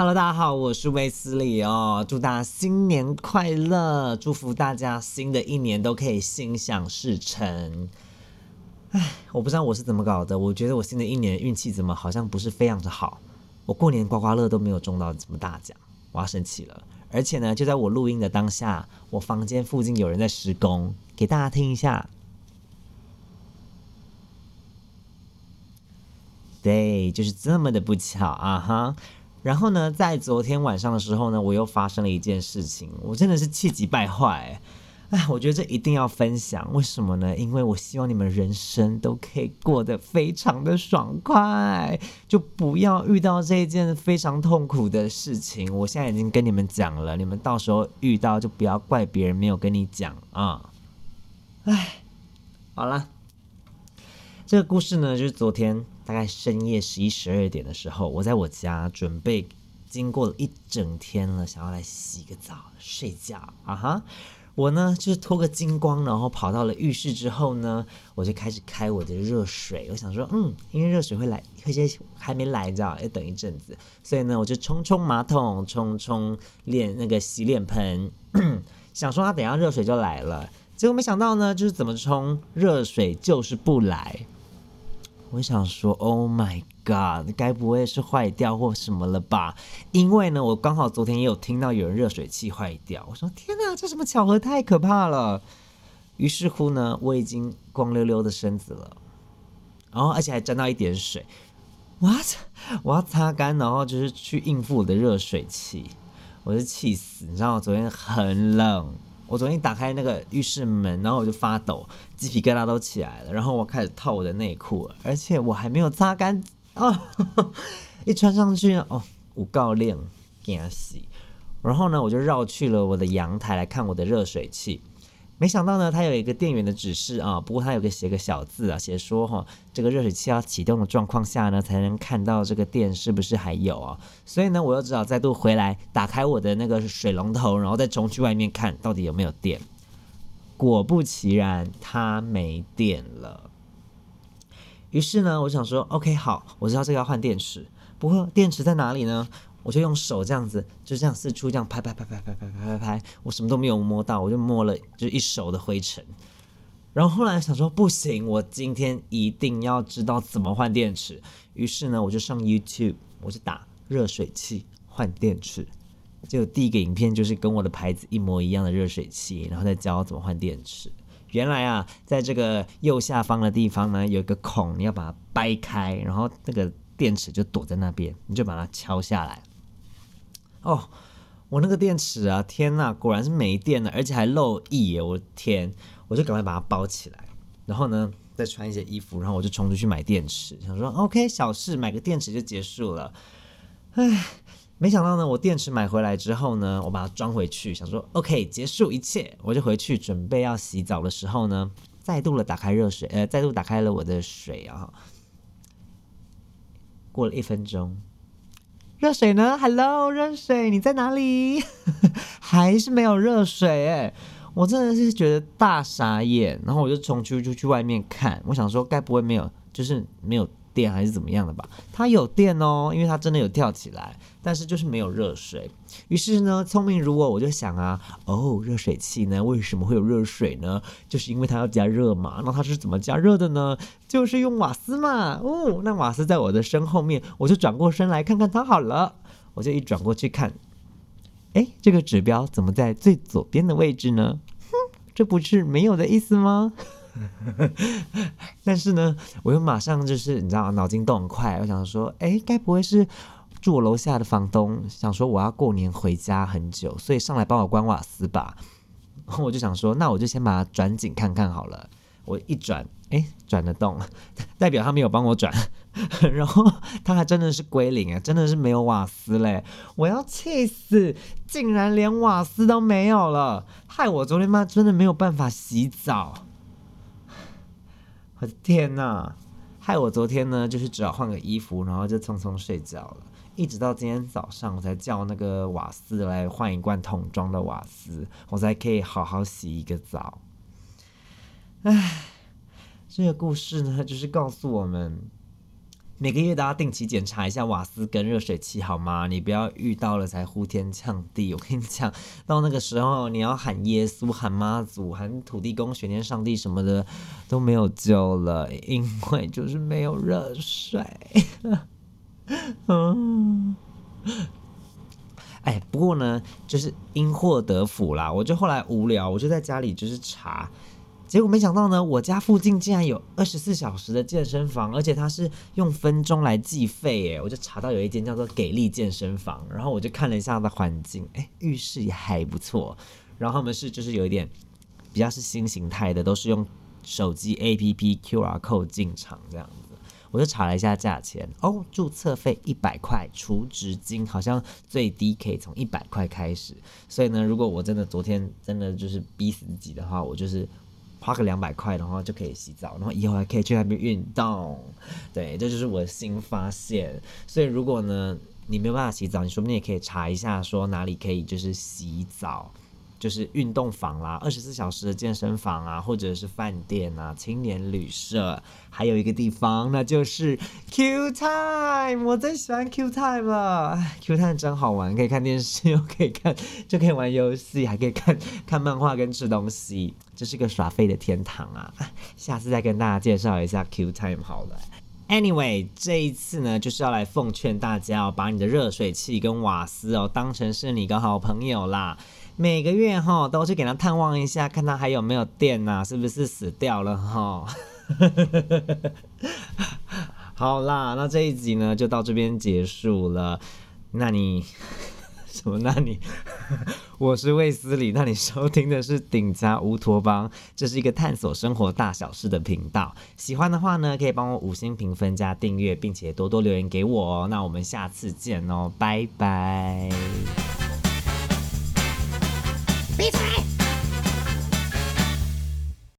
Hello，大家好，我是威斯利哦，祝大家新年快乐，祝福大家新的一年都可以心想事成。唉，我不知道我是怎么搞的，我觉得我新的一年运气怎么好像不是非常的好，我过年刮刮乐都没有中到什么大奖，我要生气了。而且呢，就在我录音的当下，我房间附近有人在施工，给大家听一下。对，就是这么的不巧啊哈。然后呢，在昨天晚上的时候呢，我又发生了一件事情，我真的是气急败坏。哎，我觉得这一定要分享，为什么呢？因为我希望你们人生都可以过得非常的爽快，就不要遇到这一件非常痛苦的事情。我现在已经跟你们讲了，你们到时候遇到就不要怪别人没有跟你讲啊。哎，好了，这个故事呢，就是昨天。大概深夜十一十二点的时候，我在我家准备，经过了一整天了，想要来洗个澡睡觉啊哈！我呢就是脱个精光，然后跑到了浴室之后呢，我就开始开我的热水。我想说，嗯，因为热水会来，会些还没来，知道要等一阵子，所以呢，我就冲冲马桶，冲冲脸那个洗脸盆，想说它等下热水就来了。结果没想到呢，就是怎么冲热水就是不来。我想说，Oh my God，该不会是坏掉或什么了吧？因为呢，我刚好昨天也有听到有人热水器坏掉。我说天哪，这什么巧合？太可怕了！于是乎呢，我已经光溜溜的身子了，然后而且还沾到一点水。What？我要擦干，然后就是去应付我的热水器。我是气死，你知道，昨天很冷。我昨天打开那个浴室门，然后我就发抖，鸡皮疙瘩都起来了。然后我开始套我的内裤，而且我还没有擦干啊！一穿上去哦，五告练给它洗。然后呢，我就绕去了我的阳台来看我的热水器。没想到呢，它有一个电源的指示啊，不过它有个写个小字啊，写说哈，这个热水器要启动的状况下呢，才能看到这个电是不是还有啊。所以呢，我又只好再度回来打开我的那个水龙头，然后再冲去外面看到底有没有电。果不其然，它没电了。于是呢，我想说，OK，好，我知道这个要换电池，不过电池在哪里呢？我就用手这样子，就这样四处这样拍拍拍拍拍拍拍拍拍，我什么都没有摸到，我就摸了就一手的灰尘。然后后来想说不行，我今天一定要知道怎么换电池。于是呢，我就上 YouTube，我就打热水器换电池。就第一个影片就是跟我的牌子一模一样的热水器，然后再教我怎么换电池。原来啊，在这个右下方的地方呢，有一个孔，你要把它掰开，然后那个电池就躲在那边，你就把它敲下来。哦，我那个电池啊，天呐，果然是没电了，而且还漏液，我的天！我就赶快把它包起来，然后呢，再穿一些衣服，然后我就冲出去买电池，想说 OK，小事，买个电池就结束了。唉，没想到呢，我电池买回来之后呢，我把它装回去，想说 OK，结束一切，我就回去准备要洗澡的时候呢，再度的打开热水，呃，再度打开了我的水啊。过了一分钟。热水呢？Hello，热水，你在哪里？还是没有热水哎！我真的是觉得大傻眼，然后我就冲出出去外面看，我想说该不会没有，就是没有。电还是怎么样的吧？它有电哦，因为它真的有跳起来，但是就是没有热水。于是呢，聪明如我，我就想啊，哦，热水器呢，为什么会有热水呢？就是因为它要加热嘛。那它是怎么加热的呢？就是用瓦斯嘛。哦，那瓦斯在我的身后面，我就转过身来看看它好了。我就一转过去看，哎，这个指标怎么在最左边的位置呢？哼，这不是没有的意思吗？但是呢，我又马上就是你知道，脑筋动很快，我想说，哎，该不会是住我楼下的房东想说我要过年回家很久，所以上来帮我关瓦斯吧？然 后我就想说，那我就先把它转紧看看好了。我一转，哎，转得动，代表他没有帮我转。然后他还真的是归零啊，真的是没有瓦斯嘞！我要气死，竟然连瓦斯都没有了，害我昨天妈真的没有办法洗澡。我的天呐！害我昨天呢，就是只好换个衣服，然后就匆匆睡觉了。一直到今天早上，我才叫那个瓦斯来换一罐桶装的瓦斯，我才可以好好洗一个澡。唉，这个故事呢，就是告诉我们，每个月都要定期检查一下瓦斯跟热水器，好吗？你不要遇到了才呼天抢地。我跟你讲，到那个时候你要喊耶稣、喊妈祖、喊土地公、玄天上帝什么的都没有救了，因为就是没有热水。嗯，哎，不过呢，就是因祸得福啦。我就后来无聊，我就在家里就是查。结果没想到呢，我家附近竟然有二十四小时的健身房，而且它是用分钟来计费耶！我就查到有一间叫做给力健身房，然后我就看了一下它的环境，哎，浴室也还不错。然后他们是就是有一点比较是新形态的，都是用手机 APP QR code 进场这样子。我就查了一下价钱，哦，注册费一百块，储值金好像最低可以从一百块开始。所以呢，如果我真的昨天真的就是逼死自己的话，我就是。花个两百块的话就可以洗澡，然后以后还可以去那边运动。对，这就是我的新发现。所以如果呢你没有办法洗澡，你说不定也可以查一下，说哪里可以就是洗澡。就是运动房啦，二十四小时的健身房啊，或者是饭店啊，青年旅社，还有一个地方，那就是 Q Time。我最喜欢 Q Time 了，Q Time 真好玩，可以看电视，又可以看，就可以玩游戏，还可以看看漫画跟吃东西，这是个耍废的天堂啊！下次再跟大家介绍一下 Q Time 好了。Anyway，这一次呢，就是要来奉劝大家哦，把你的热水器跟瓦斯哦，当成是你的好朋友啦。每个月哈都去给他探望一下，看他还有没有电呐，是不是死掉了哈？好啦，那这一集呢就到这边结束了。那你 什么？那你 我是卫斯理，那你收听的是顶家乌托邦，这是一个探索生活大小事的频道。喜欢的话呢，可以帮我五星评分加订阅，并且多多留言给我哦。那我们下次见哦，拜拜。比赛。